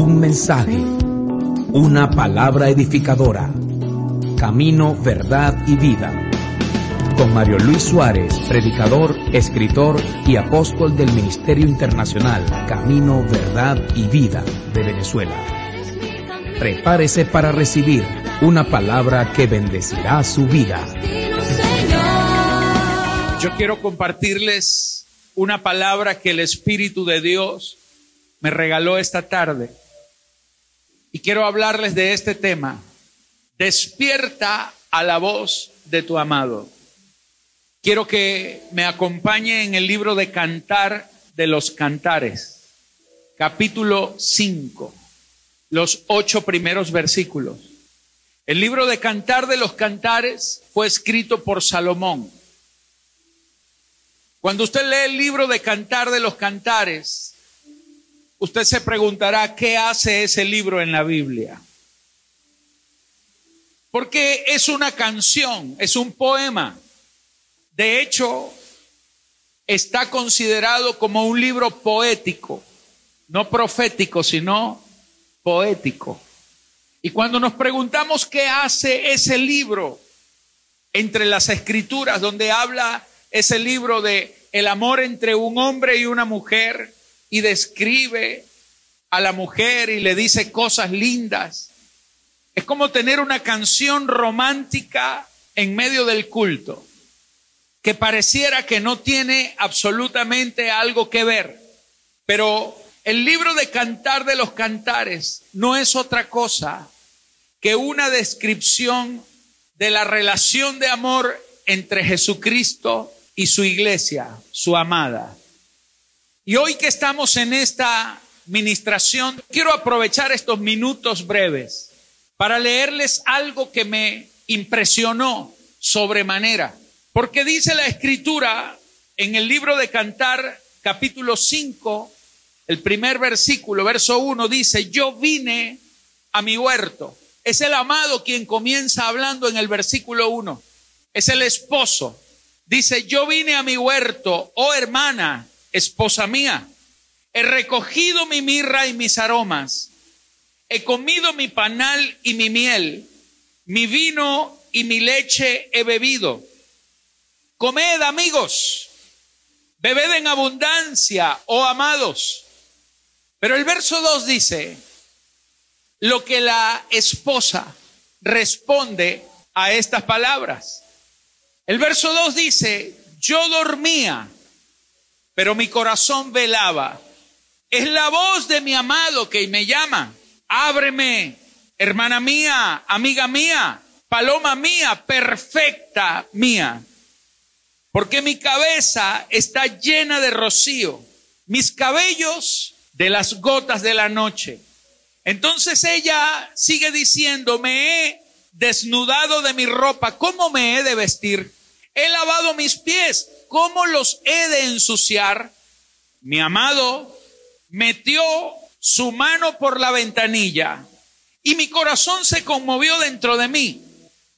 Un mensaje, una palabra edificadora. Camino, verdad y vida. Con Mario Luis Suárez, predicador, escritor y apóstol del Ministerio Internacional Camino, Verdad y Vida de Venezuela. Prepárese para recibir una palabra que bendecirá su vida. Yo quiero compartirles una palabra que el Espíritu de Dios me regaló esta tarde. Y quiero hablarles de este tema. Despierta a la voz de tu amado. Quiero que me acompañe en el libro de Cantar de los Cantares, capítulo 5, los ocho primeros versículos. El libro de Cantar de los Cantares fue escrito por Salomón. Cuando usted lee el libro de Cantar de los Cantares, usted se preguntará qué hace ese libro en la Biblia. Porque es una canción, es un poema. De hecho, está considerado como un libro poético, no profético, sino poético. Y cuando nos preguntamos qué hace ese libro entre las escrituras donde habla ese libro de el amor entre un hombre y una mujer y describe a la mujer y le dice cosas lindas. Es como tener una canción romántica en medio del culto, que pareciera que no tiene absolutamente algo que ver. Pero el libro de Cantar de los Cantares no es otra cosa que una descripción de la relación de amor entre Jesucristo y su iglesia, su amada. Y hoy que estamos en esta ministración, quiero aprovechar estos minutos breves para leerles algo que me impresionó sobremanera. Porque dice la escritura en el libro de Cantar, capítulo 5, el primer versículo, verso 1, dice, yo vine a mi huerto. Es el amado quien comienza hablando en el versículo 1. Es el esposo. Dice, yo vine a mi huerto, oh hermana, esposa mía, he recogido mi mirra y mis aromas, he comido mi panal y mi miel, mi vino y mi leche he bebido. Comed, amigos, bebed en abundancia, oh amados. Pero el verso 2 dice, lo que la esposa responde a estas palabras. El verso 2 dice, yo dormía, pero mi corazón velaba. Es la voz de mi amado que me llama. Ábreme, hermana mía, amiga mía, paloma mía, perfecta mía. Porque mi cabeza está llena de rocío, mis cabellos de las gotas de la noche. Entonces ella sigue diciendo, me he desnudado de mi ropa, ¿cómo me he de vestir? He lavado mis pies. ¿Cómo los he de ensuciar? Mi amado metió su mano por la ventanilla y mi corazón se conmovió dentro de mí.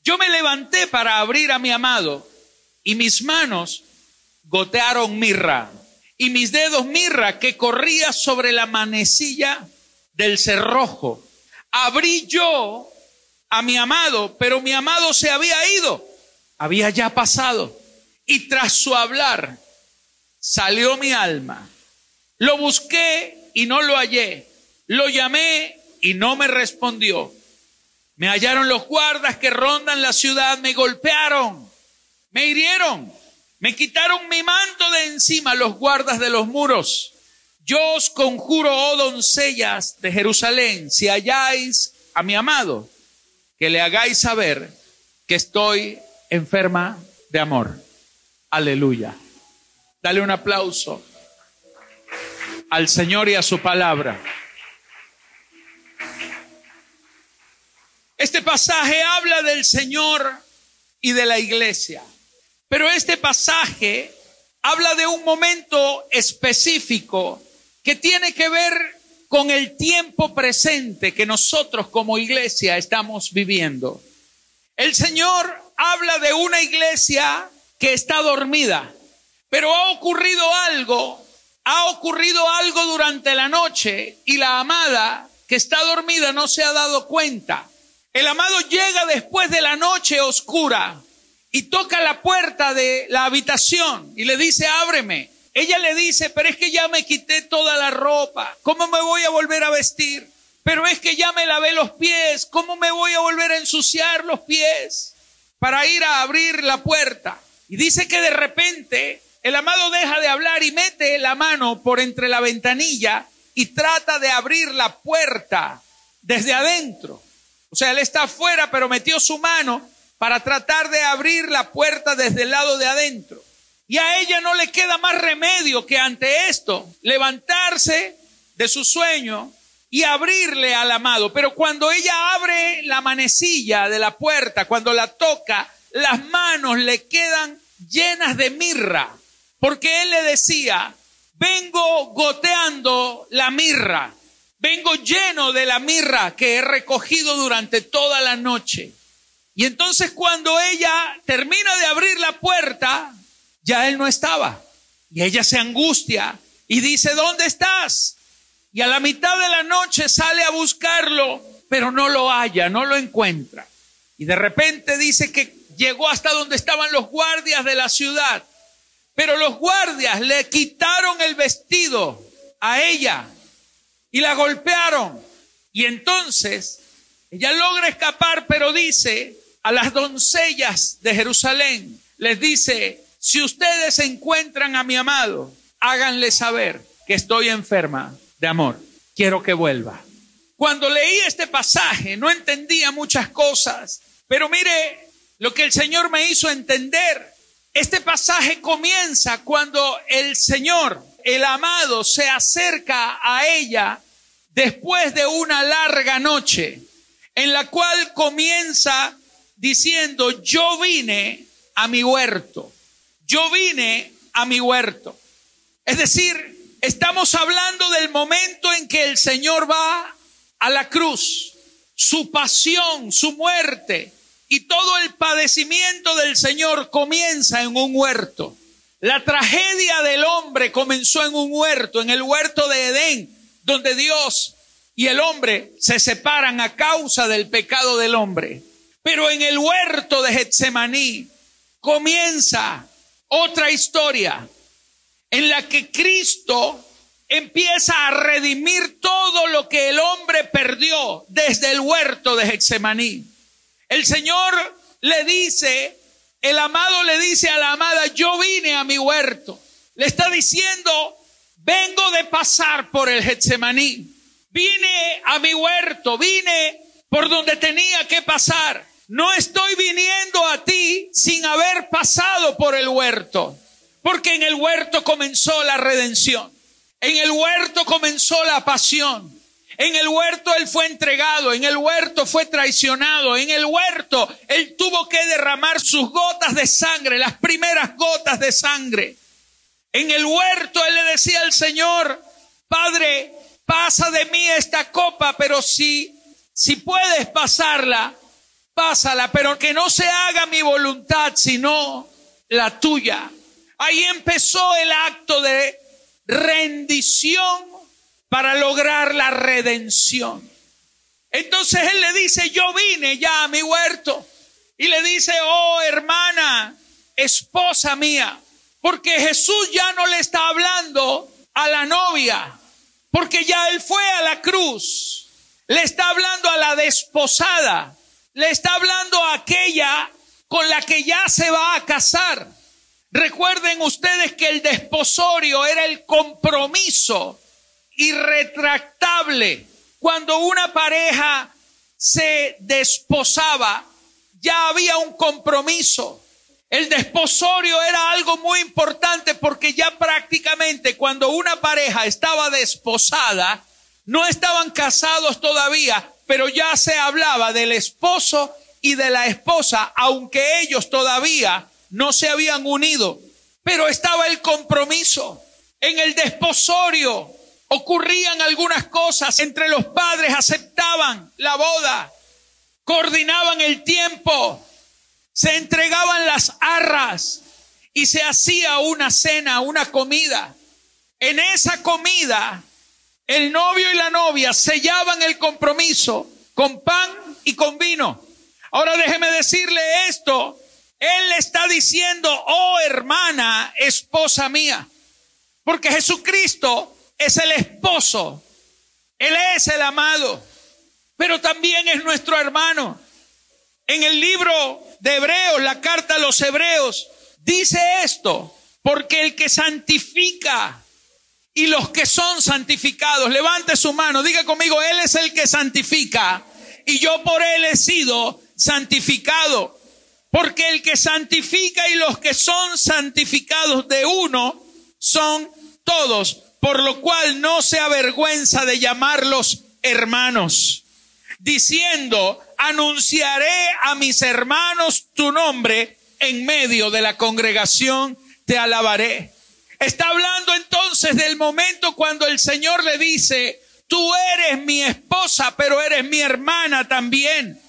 Yo me levanté para abrir a mi amado y mis manos gotearon mirra y mis dedos mirra que corría sobre la manecilla del cerrojo. Abrí yo a mi amado, pero mi amado se había ido había ya pasado. Y tras su hablar salió mi alma. Lo busqué y no lo hallé. Lo llamé y no me respondió. Me hallaron los guardas que rondan la ciudad, me golpearon, me hirieron, me quitaron mi manto de encima los guardas de los muros. Yo os conjuro, oh doncellas de Jerusalén, si halláis a mi amado, que le hagáis saber que estoy enferma de amor. Aleluya. Dale un aplauso al Señor y a su palabra. Este pasaje habla del Señor y de la iglesia, pero este pasaje habla de un momento específico que tiene que ver con el tiempo presente que nosotros como iglesia estamos viviendo. El Señor habla de una iglesia que está dormida, pero ha ocurrido algo, ha ocurrido algo durante la noche y la amada que está dormida no se ha dado cuenta. El amado llega después de la noche oscura y toca la puerta de la habitación y le dice, ábreme. Ella le dice, pero es que ya me quité toda la ropa, ¿cómo me voy a volver a vestir? Pero es que ya me lavé los pies, ¿cómo me voy a volver a ensuciar los pies para ir a abrir la puerta? Y dice que de repente el amado deja de hablar y mete la mano por entre la ventanilla y trata de abrir la puerta desde adentro. O sea, él está afuera, pero metió su mano para tratar de abrir la puerta desde el lado de adentro. Y a ella no le queda más remedio que ante esto levantarse de su sueño y abrirle al amado. Pero cuando ella abre la manecilla de la puerta, cuando la toca, las manos le quedan llenas de mirra, porque él le decía, vengo goteando la mirra, vengo lleno de la mirra que he recogido durante toda la noche. Y entonces cuando ella termina de abrir la puerta, ya él no estaba. Y ella se angustia y dice, ¿dónde estás? Y a la mitad de la noche sale a buscarlo, pero no lo halla, no lo encuentra. Y de repente dice que llegó hasta donde estaban los guardias de la ciudad. Pero los guardias le quitaron el vestido a ella y la golpearon. Y entonces ella logra escapar, pero dice a las doncellas de Jerusalén, les dice, si ustedes encuentran a mi amado, háganle saber que estoy enferma de amor. Quiero que vuelva. Cuando leí este pasaje no entendía muchas cosas, pero mire lo que el Señor me hizo entender. Este pasaje comienza cuando el Señor, el amado, se acerca a ella después de una larga noche, en la cual comienza diciendo, yo vine a mi huerto. Yo vine a mi huerto. Es decir, estamos hablando del momento en que el Señor va a la cruz, su pasión, su muerte y todo el padecimiento del Señor comienza en un huerto. La tragedia del hombre comenzó en un huerto, en el huerto de Edén, donde Dios y el hombre se separan a causa del pecado del hombre. Pero en el huerto de Getsemaní comienza otra historia en la que Cristo empieza a redimir todo lo que el hombre perdió desde el huerto de Hexemaní. El Señor le dice, el amado le dice a la amada, yo vine a mi huerto. Le está diciendo, vengo de pasar por el Getsemaní. Vine a mi huerto, vine por donde tenía que pasar. No estoy viniendo a ti sin haber pasado por el huerto, porque en el huerto comenzó la redención, en el huerto comenzó la pasión, en el huerto Él fue entregado, en el huerto fue traicionado, en el huerto Él tuvo que derramar sus gotas de sangre, las primeras gotas de sangre. En el huerto Él le decía al Señor, Padre, pasa de mí esta copa, pero si, si puedes pasarla, pásala, pero que no se haga mi voluntad, sino la tuya. Ahí empezó el acto de rendición para lograr la redención. Entonces él le dice, yo vine ya a mi huerto. Y le dice, oh hermana, esposa mía, porque Jesús ya no le está hablando a la novia, porque ya él fue a la cruz. Le está hablando a la desposada le está hablando a aquella con la que ya se va a casar. Recuerden ustedes que el desposorio era el compromiso irretractable. Cuando una pareja se desposaba, ya había un compromiso. El desposorio era algo muy importante porque ya prácticamente cuando una pareja estaba desposada, no estaban casados todavía, pero ya se hablaba del esposo y de la esposa, aunque ellos todavía no se habían unido. Pero estaba el compromiso. En el desposorio ocurrían algunas cosas. Entre los padres aceptaban la boda, coordinaban el tiempo, se entregaban las arras y se hacía una cena, una comida. En esa comida el novio y la novia sellaban el compromiso con pan y con vino. Ahora déjeme decirle esto. Él está diciendo, oh hermana, esposa mía. Porque Jesucristo es el esposo. Él es el amado. Pero también es nuestro hermano. En el libro de Hebreos, la carta a los Hebreos, dice esto. Porque el que santifica y los que son santificados, levante su mano, diga conmigo, Él es el que santifica y yo por Él he sido santificado. Porque el que santifica y los que son santificados de uno son todos, por lo cual no se avergüenza de llamarlos hermanos, diciendo, anunciaré a mis hermanos tu nombre en medio de la congregación, te alabaré. Está hablando entonces del momento cuando el Señor le dice, tú eres mi esposa, pero eres mi hermana también.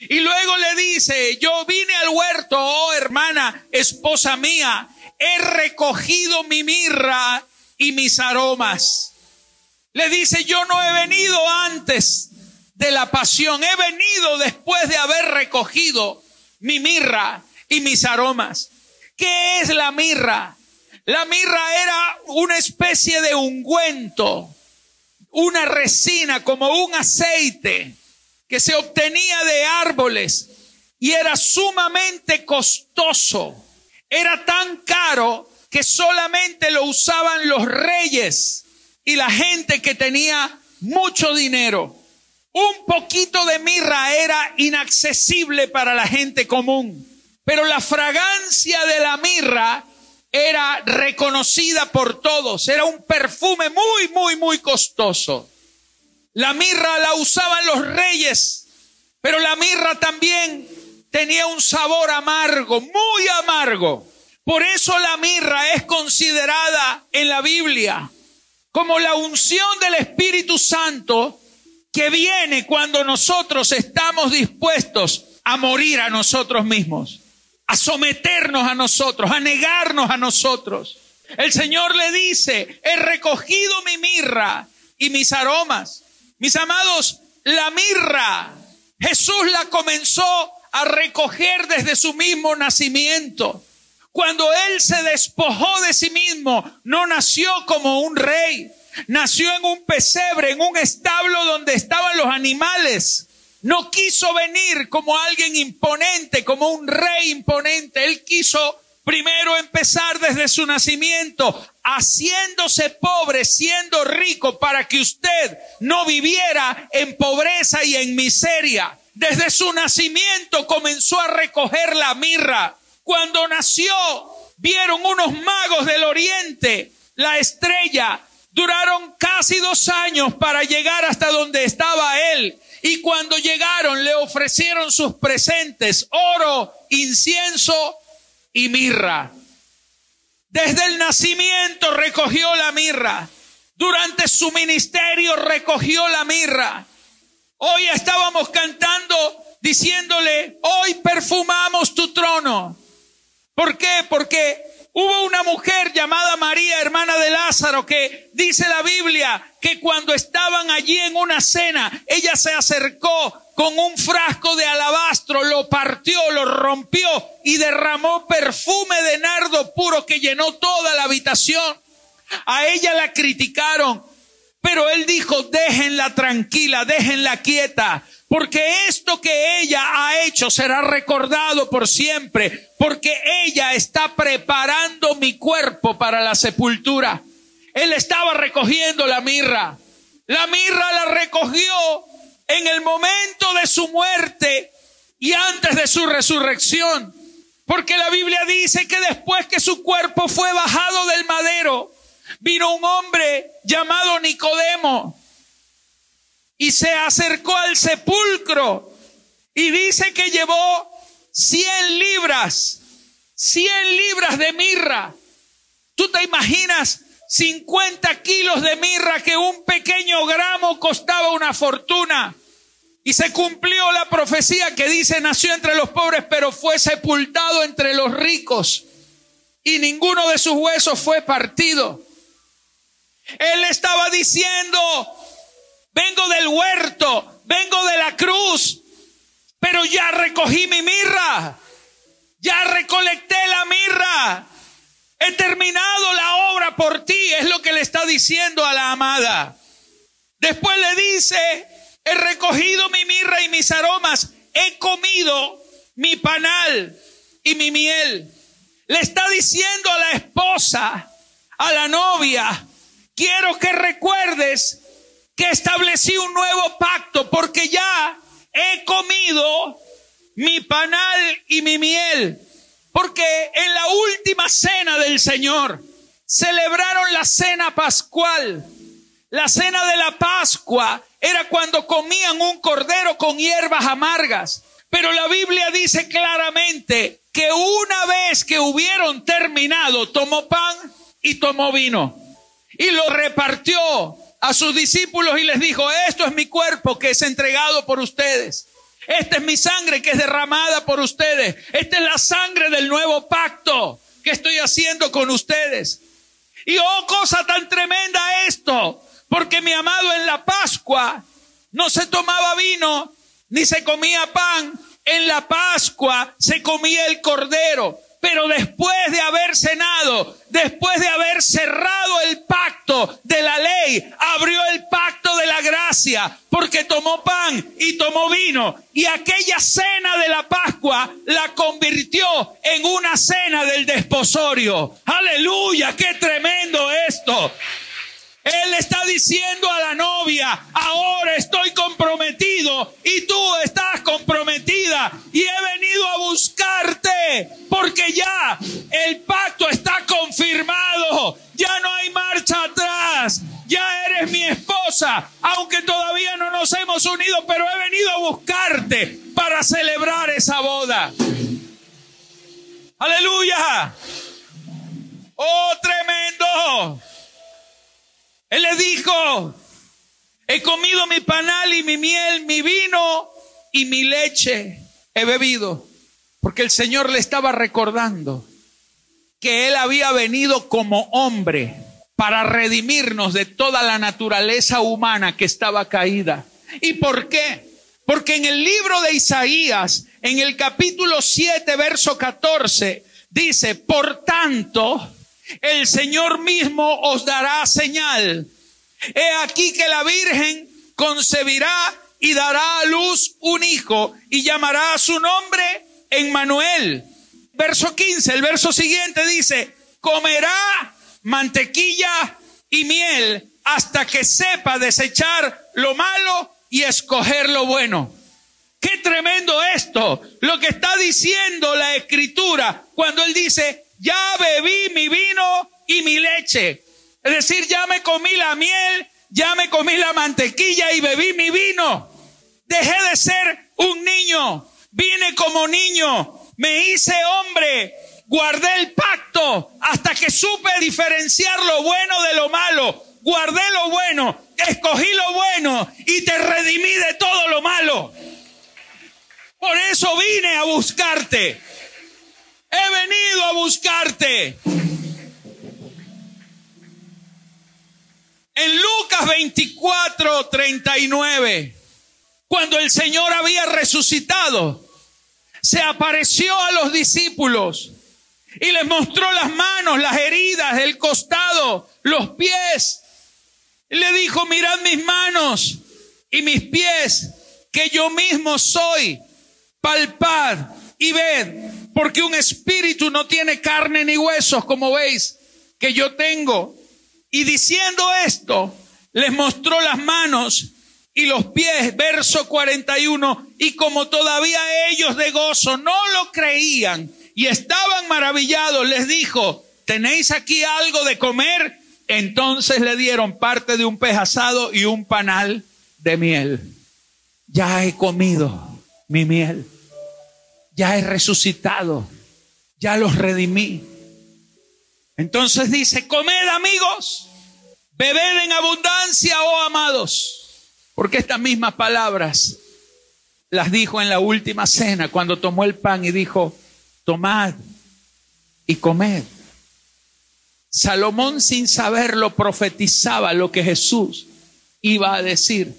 Y luego le dice, yo vine al huerto, oh hermana, esposa mía, he recogido mi mirra y mis aromas. Le dice, yo no he venido antes de la pasión, he venido después de haber recogido mi mirra y mis aromas. ¿Qué es la mirra? La mirra era una especie de ungüento, una resina como un aceite que se obtenía de árboles y era sumamente costoso. Era tan caro que solamente lo usaban los reyes y la gente que tenía mucho dinero. Un poquito de mirra era inaccesible para la gente común, pero la fragancia de la mirra era reconocida por todos, era un perfume muy, muy, muy costoso. La mirra la usaban los reyes, pero la mirra también tenía un sabor amargo, muy amargo. Por eso la mirra es considerada en la Biblia como la unción del Espíritu Santo que viene cuando nosotros estamos dispuestos a morir a nosotros mismos a someternos a nosotros, a negarnos a nosotros. El Señor le dice, he recogido mi mirra y mis aromas. Mis amados, la mirra, Jesús la comenzó a recoger desde su mismo nacimiento. Cuando Él se despojó de sí mismo, no nació como un rey, nació en un pesebre, en un establo donde estaban los animales. No quiso venir como alguien imponente, como un rey imponente. Él quiso primero empezar desde su nacimiento, haciéndose pobre, siendo rico, para que usted no viviera en pobreza y en miseria. Desde su nacimiento comenzó a recoger la mirra. Cuando nació, vieron unos magos del oriente la estrella. Duraron casi dos años para llegar hasta donde estaba él. Y cuando llegaron le ofrecieron sus presentes, oro, incienso y mirra. Desde el nacimiento recogió la mirra. Durante su ministerio recogió la mirra. Hoy estábamos cantando diciéndole, hoy perfumamos tu trono. ¿Por qué? Porque Hubo una mujer llamada María, hermana de Lázaro, que dice la Biblia que cuando estaban allí en una cena, ella se acercó con un frasco de alabastro, lo partió, lo rompió y derramó perfume de nardo puro que llenó toda la habitación. A ella la criticaron, pero él dijo, déjenla tranquila, déjenla quieta, porque esto que ella ha hecho será recordado por siempre, porque ella está preparando mi cuerpo para la sepultura. Él estaba recogiendo la mirra. La mirra la recogió en el momento de su muerte y antes de su resurrección. Porque la Biblia dice que después que su cuerpo fue bajado del madero, vino un hombre llamado Nicodemo y se acercó al sepulcro y dice que llevó 100 libras, 100 libras de mirra. ¿Tú te imaginas 50 kilos de mirra que un pequeño gramo costaba una fortuna? Y se cumplió la profecía que dice nació entre los pobres, pero fue sepultado entre los ricos. Y ninguno de sus huesos fue partido. Él estaba diciendo, vengo del huerto, vengo de la cruz, pero ya recogí mi mirra, ya recolecté la mirra, he terminado la obra por ti, es lo que le está diciendo a la amada. Después le dice, he recogido mi mirra y mis aromas, he comido mi panal y mi miel. Le está diciendo a la esposa, a la novia, quiero que recuerdes establecí un nuevo pacto porque ya he comido mi panal y mi miel. Porque en la última cena del Señor celebraron la cena pascual. La cena de la Pascua era cuando comían un cordero con hierbas amargas. Pero la Biblia dice claramente que una vez que hubieron terminado, tomó pan y tomó vino. Y lo repartió a sus discípulos y les dijo, esto es mi cuerpo que es entregado por ustedes. Esta es mi sangre que es derramada por ustedes. Esta es la sangre del nuevo pacto que estoy haciendo con ustedes. Y oh, cosa tan tremenda esto, porque mi amado en la Pascua no se tomaba vino ni se comía pan. En la Pascua se comía el cordero. Pero después de haber cenado, después de haber cerrado el pacto abrió el pacto de la gracia, porque tomó pan y tomó vino. Y aquella cena de la Pascua la convirtió en una cena del desposorio. Aleluya, qué tremendo esto. Él está diciendo a la novia, ahora estoy comprometido y tú estás comprometida y he venido a buscarte porque ya el pacto está confirmado, aunque todavía no nos hemos unido, pero he venido a buscarte para celebrar esa boda. Aleluya. Oh, tremendo. Él le dijo, he comido mi panal y mi miel, mi vino y mi leche he bebido. Porque el Señor le estaba recordando que Él había venido como hombre para redimirnos de toda la naturaleza humana que estaba caída. ¿Y por qué? Porque en el libro de Isaías, en el capítulo 7, verso 14, dice, por tanto, el Señor mismo os dará señal. He aquí que la Virgen concebirá y dará a luz un hijo y llamará a su nombre Emmanuel. Verso 15, el verso siguiente dice, comerá mantequilla y miel hasta que sepa desechar lo malo y escoger lo bueno. Qué tremendo esto, lo que está diciendo la escritura cuando él dice, ya bebí mi vino y mi leche. Es decir, ya me comí la miel, ya me comí la mantequilla y bebí mi vino. Dejé de ser un niño, vine como niño, me hice hombre, guardé el pacto hasta que supe diferenciar lo bueno de lo malo. Guardé lo bueno, escogí lo bueno y te redimí de todo lo malo. Por eso vine a buscarte. He venido a buscarte. En Lucas 24, 39, cuando el Señor había resucitado, se apareció a los discípulos y les mostró las manos, las heridas, el costado, los pies. Le dijo, mirad mis manos y mis pies, que yo mismo soy. Palpad y ved porque un espíritu no tiene carne ni huesos, como veis que yo tengo. Y diciendo esto, les mostró las manos y los pies, verso 41, y como todavía ellos de gozo no lo creían y estaban maravillados, les dijo, ¿tenéis aquí algo de comer? Entonces le dieron parte de un pez asado y un panal de miel. Ya he comido mi miel ya he resucitado, ya los redimí. Entonces dice, comed amigos, bebed en abundancia, oh amados, porque estas mismas palabras las dijo en la última cena cuando tomó el pan y dijo, tomad y comed. Salomón sin saberlo profetizaba lo que Jesús iba a decir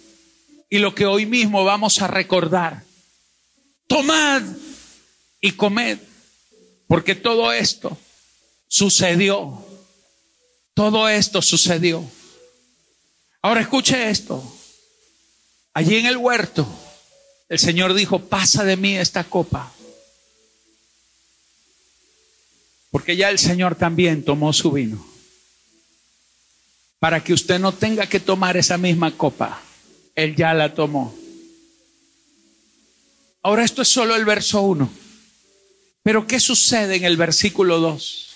y lo que hoy mismo vamos a recordar. Tomad y comed, porque todo esto sucedió. Todo esto sucedió. Ahora escuche esto. Allí en el huerto, el Señor dijo, pasa de mí esta copa. Porque ya el Señor también tomó su vino. Para que usted no tenga que tomar esa misma copa. Él ya la tomó. Ahora esto es solo el verso 1. Pero ¿qué sucede en el versículo 2?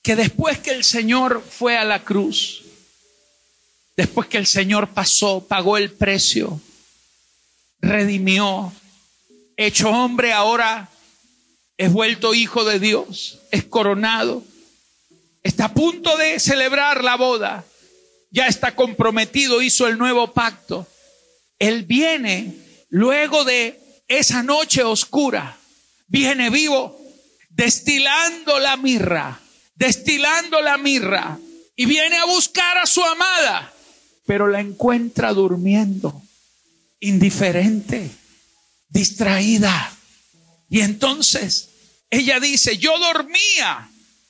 Que después que el Señor fue a la cruz, después que el Señor pasó, pagó el precio, redimió, hecho hombre ahora, es vuelto hijo de Dios, es coronado, está a punto de celebrar la boda, ya está comprometido, hizo el nuevo pacto. Él viene luego de esa noche oscura, viene vivo, destilando la mirra, destilando la mirra, y viene a buscar a su amada, pero la encuentra durmiendo, indiferente, distraída. Y entonces ella dice, yo dormía,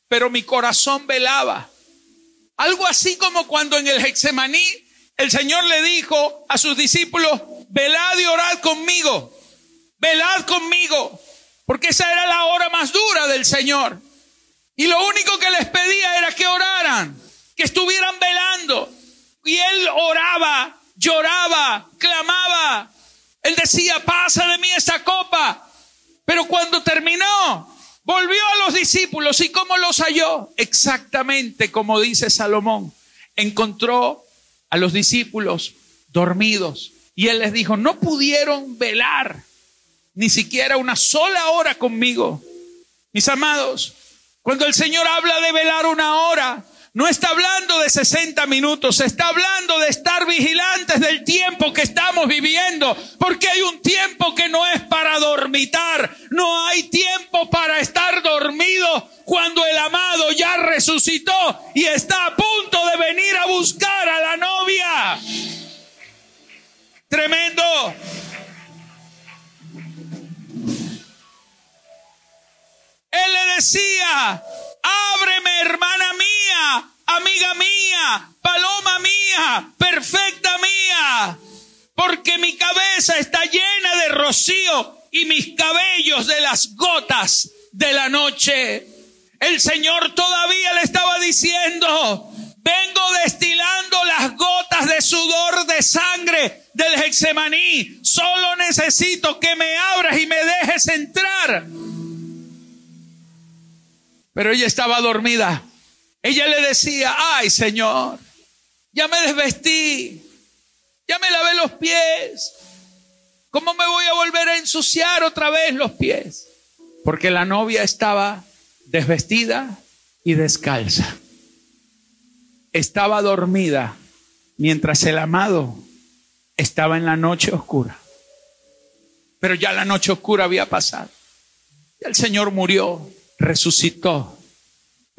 pero mi corazón velaba. Algo así como cuando en el Hexemaní el Señor le dijo a sus discípulos, velad y orad conmigo, velad conmigo, porque esa era la hora más dura del Señor. Y lo único que les pedía era que oraran, que estuvieran velando. Y él oraba, lloraba, clamaba. Él decía, pasa de mí esta copa. Pero cuando terminó, volvió a los discípulos y cómo los halló? Exactamente como dice Salomón. Encontró a los discípulos dormidos y él les dijo, no pudieron velar ni siquiera una sola hora conmigo. Mis amados, cuando el Señor habla de velar una hora, no está hablando de 60 minutos, está hablando de estar vigilantes del tiempo que estamos viviendo, porque hay un tiempo que no es para dormitar, no hay tiempo para estar dormido cuando el amado ya resucitó y está a punto de venir a buscar a la novia. Tremendo. Él le decía, ábreme hermana mía, amiga mía, paloma mía, perfecta mía, porque mi cabeza está llena de rocío y mis cabellos de las gotas de la noche. El Señor todavía le estaba diciendo, vengo destilando las gotas de sudor de sangre del Hexemaní. Solo necesito que me abras y me dejes entrar. Pero ella estaba dormida. Ella le decía, ay Señor, ya me desvestí, ya me lavé los pies. ¿Cómo me voy a volver a ensuciar otra vez los pies? Porque la novia estaba desvestida y descalza. Estaba dormida mientras el amado estaba en la noche oscura. Pero ya la noche oscura había pasado. el Señor murió resucitó.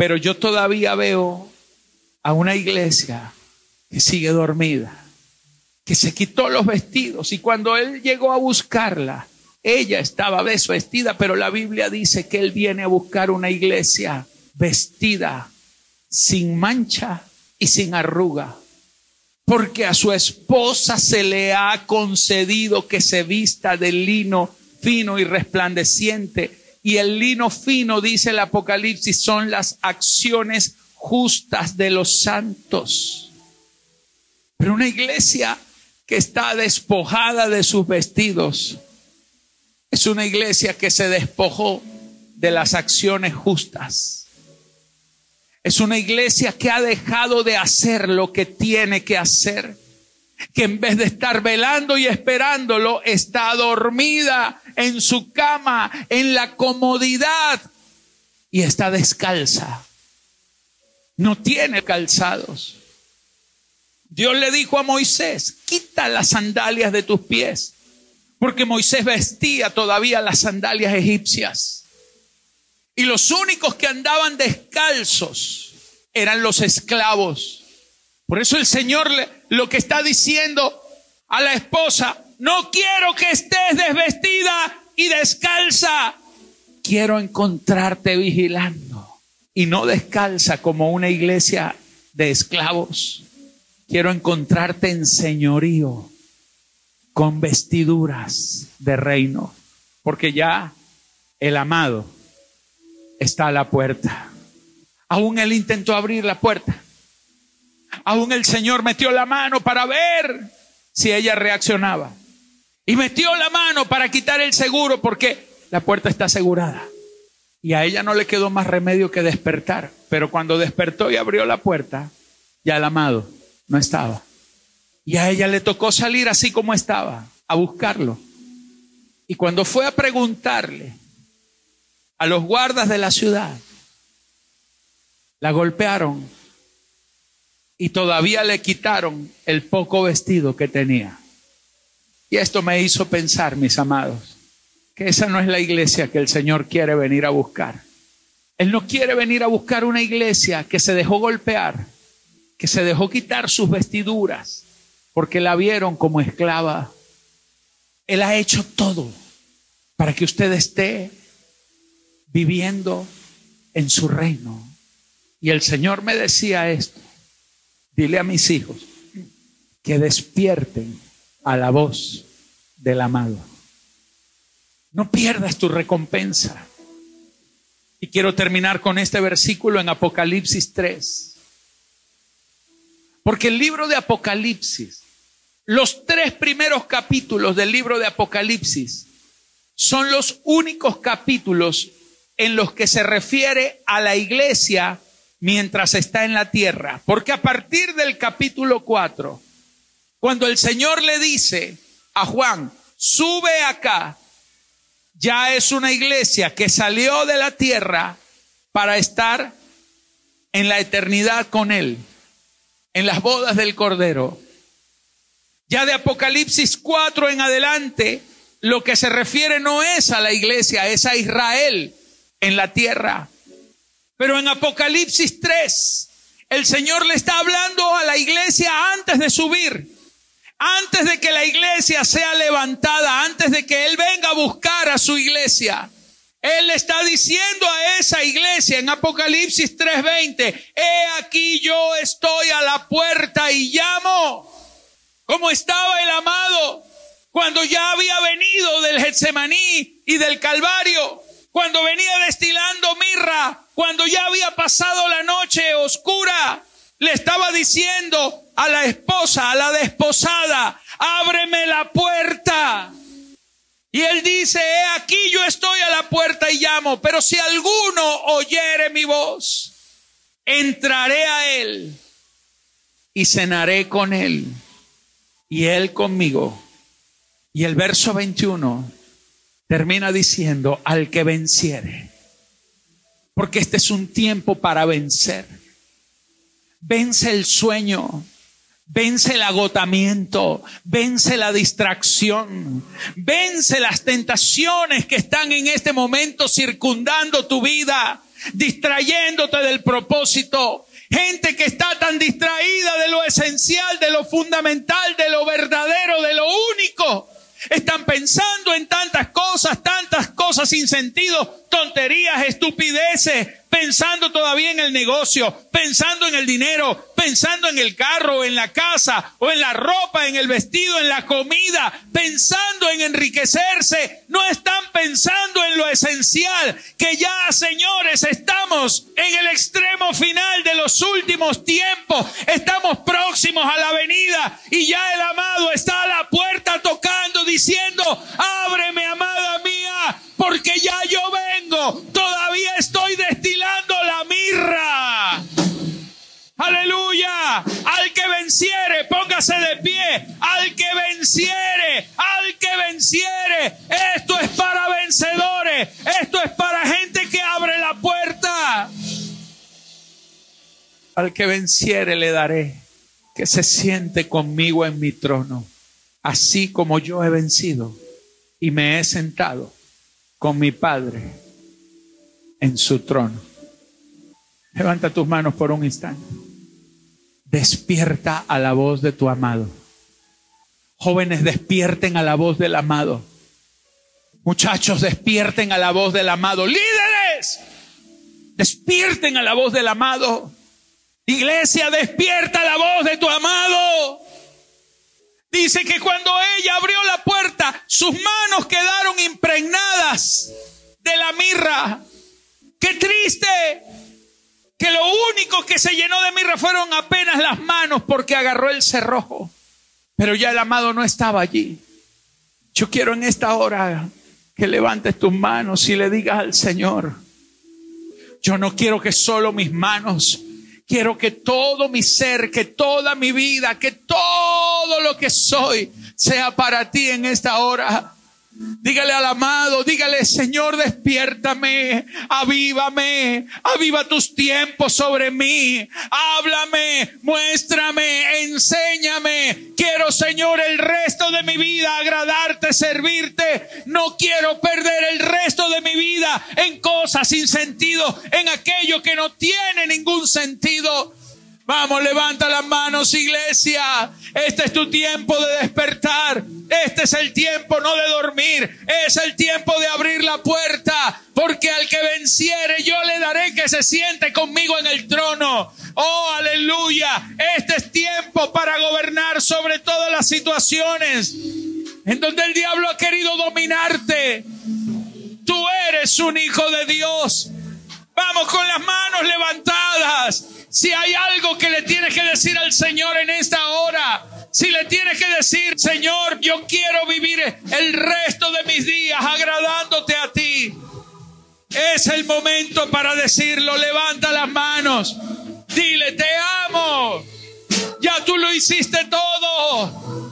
Pero yo todavía veo a una iglesia que sigue dormida, que se quitó los vestidos y cuando él llegó a buscarla, ella estaba desvestida, pero la Biblia dice que él viene a buscar una iglesia vestida, sin mancha y sin arruga, porque a su esposa se le ha concedido que se vista de lino fino y resplandeciente y el lino fino, dice el Apocalipsis, son las acciones justas de los santos. Pero una iglesia que está despojada de sus vestidos es una iglesia que se despojó de las acciones justas. Es una iglesia que ha dejado de hacer lo que tiene que hacer que en vez de estar velando y esperándolo, está dormida en su cama, en la comodidad, y está descalza. No tiene calzados. Dios le dijo a Moisés, quita las sandalias de tus pies, porque Moisés vestía todavía las sandalias egipcias. Y los únicos que andaban descalzos eran los esclavos. Por eso el Señor lo que está diciendo a la esposa, no quiero que estés desvestida y descalza. Quiero encontrarte vigilando y no descalza como una iglesia de esclavos. Quiero encontrarte en señorío, con vestiduras de reino, porque ya el amado está a la puerta. Aún él intentó abrir la puerta. Aún el Señor metió la mano para ver si ella reaccionaba. Y metió la mano para quitar el seguro porque la puerta está asegurada. Y a ella no le quedó más remedio que despertar. Pero cuando despertó y abrió la puerta, ya el amado no estaba. Y a ella le tocó salir así como estaba, a buscarlo. Y cuando fue a preguntarle a los guardas de la ciudad, la golpearon y todavía le quitaron el poco vestido que tenía. Y esto me hizo pensar, mis amados, que esa no es la iglesia que el Señor quiere venir a buscar. Él no quiere venir a buscar una iglesia que se dejó golpear, que se dejó quitar sus vestiduras, porque la vieron como esclava. Él ha hecho todo para que usted esté viviendo en su reino. Y el Señor me decía esto, dile a mis hijos que despierten a la voz del amado. No pierdas tu recompensa. Y quiero terminar con este versículo en Apocalipsis 3. Porque el libro de Apocalipsis, los tres primeros capítulos del libro de Apocalipsis, son los únicos capítulos en los que se refiere a la iglesia mientras está en la tierra. Porque a partir del capítulo 4, cuando el Señor le dice a Juan, sube acá ya es una iglesia que salió de la tierra para estar en la eternidad con Él, en las bodas del Cordero. Ya de Apocalipsis 4 en adelante, lo que se refiere no es a la iglesia, es a Israel en la tierra. Pero en Apocalipsis 3, el Señor le está hablando a la iglesia antes de subir antes de que la iglesia sea levantada, antes de que Él venga a buscar a su iglesia. Él le está diciendo a esa iglesia en Apocalipsis 3:20, he aquí yo estoy a la puerta y llamo, como estaba el amado cuando ya había venido del Getsemaní y del Calvario, cuando venía destilando mirra, cuando ya había pasado la noche oscura, le estaba diciendo a la esposa, a la desposada, ábreme la puerta. Y él dice, he aquí yo estoy a la puerta y llamo, pero si alguno oyere mi voz, entraré a él y cenaré con él y él conmigo. Y el verso 21 termina diciendo, al que venciere, porque este es un tiempo para vencer vence el sueño, vence el agotamiento, vence la distracción, vence las tentaciones que están en este momento circundando tu vida, distrayéndote del propósito. Gente que está tan distraída de lo esencial, de lo fundamental, de lo verdadero, de lo único. Están pensando en tantas cosas, tantas cosas sin sentido, tonterías, estupideces, pensando todavía en el negocio, pensando en el dinero, pensando en el carro, en la casa, o en la ropa, en el vestido, en la comida, pensando en enriquecerse. No están pensando en lo esencial, que ya, señores, estamos en el extremo final de los últimos tiempos. Estamos próximos a la venida y ya el amado está a la puerta diciendo, ábreme, amada mía, porque ya yo vengo, todavía estoy destilando la mirra. Aleluya. Al que venciere, póngase de pie. Al que venciere, al que venciere. Esto es para vencedores. Esto es para gente que abre la puerta. Al que venciere le daré que se siente conmigo en mi trono, así como yo he vencido y me he sentado con mi Padre en su trono. Levanta tus manos por un instante. Despierta a la voz de tu amado. Jóvenes, despierten a la voz del amado. Muchachos, despierten a la voz del amado. Líderes, despierten a la voz del amado. Iglesia, despierta la voz de tu amado. Dice que cuando ella abrió la puerta, sus manos quedaron impregnadas de la mirra. Qué triste que lo único que se llenó de mirra fueron apenas las manos porque agarró el cerrojo. Pero ya el amado no estaba allí. Yo quiero en esta hora que levantes tus manos y le digas al Señor, yo no quiero que solo mis manos, quiero que todo mi ser, que toda mi vida, que todo lo que soy sea para ti en esta hora. Dígale al amado, dígale, Señor, despiértame, avívame, aviva tus tiempos sobre mí, háblame, muéstrame, enséñame. Quiero, Señor, el resto de mi vida agradarte, servirte. No quiero perder el resto de mi vida en cosas sin sentido, en aquello que no tiene ningún sentido. Vamos, levanta las manos, iglesia. Este es tu tiempo de despertar. Este es el tiempo no de dormir. Es el tiempo de abrir la puerta. Porque al que venciere yo le daré que se siente conmigo en el trono. Oh, aleluya. Este es tiempo para gobernar sobre todas las situaciones en donde el diablo ha querido dominarte. Tú eres un hijo de Dios. Vamos con las manos levantadas. Si hay algo que le tienes que decir al Señor en esta hora, si le tienes que decir, Señor, yo quiero vivir el resto de mis días agradándote a ti, es el momento para decirlo. Levanta las manos. Dile, te amo. Ya tú lo hiciste todo.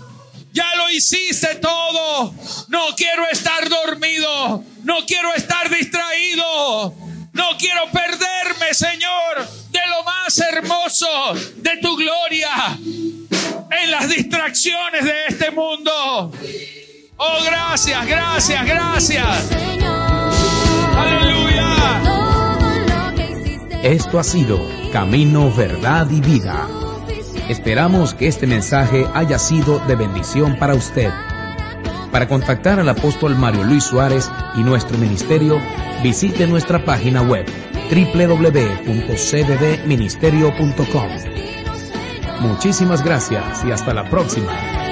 Ya lo hiciste todo. No quiero estar dormido. No quiero estar distraído. Quiero perderme, Señor, de lo más hermoso de tu gloria en las distracciones de este mundo. Oh, gracias, gracias, gracias. Aleluya. Esto ha sido Camino, Verdad y Vida. Esperamos que este mensaje haya sido de bendición para usted. Para contactar al apóstol Mario Luis Suárez y nuestro ministerio, visite nuestra página web www.cddministerio.com. Muchísimas gracias y hasta la próxima.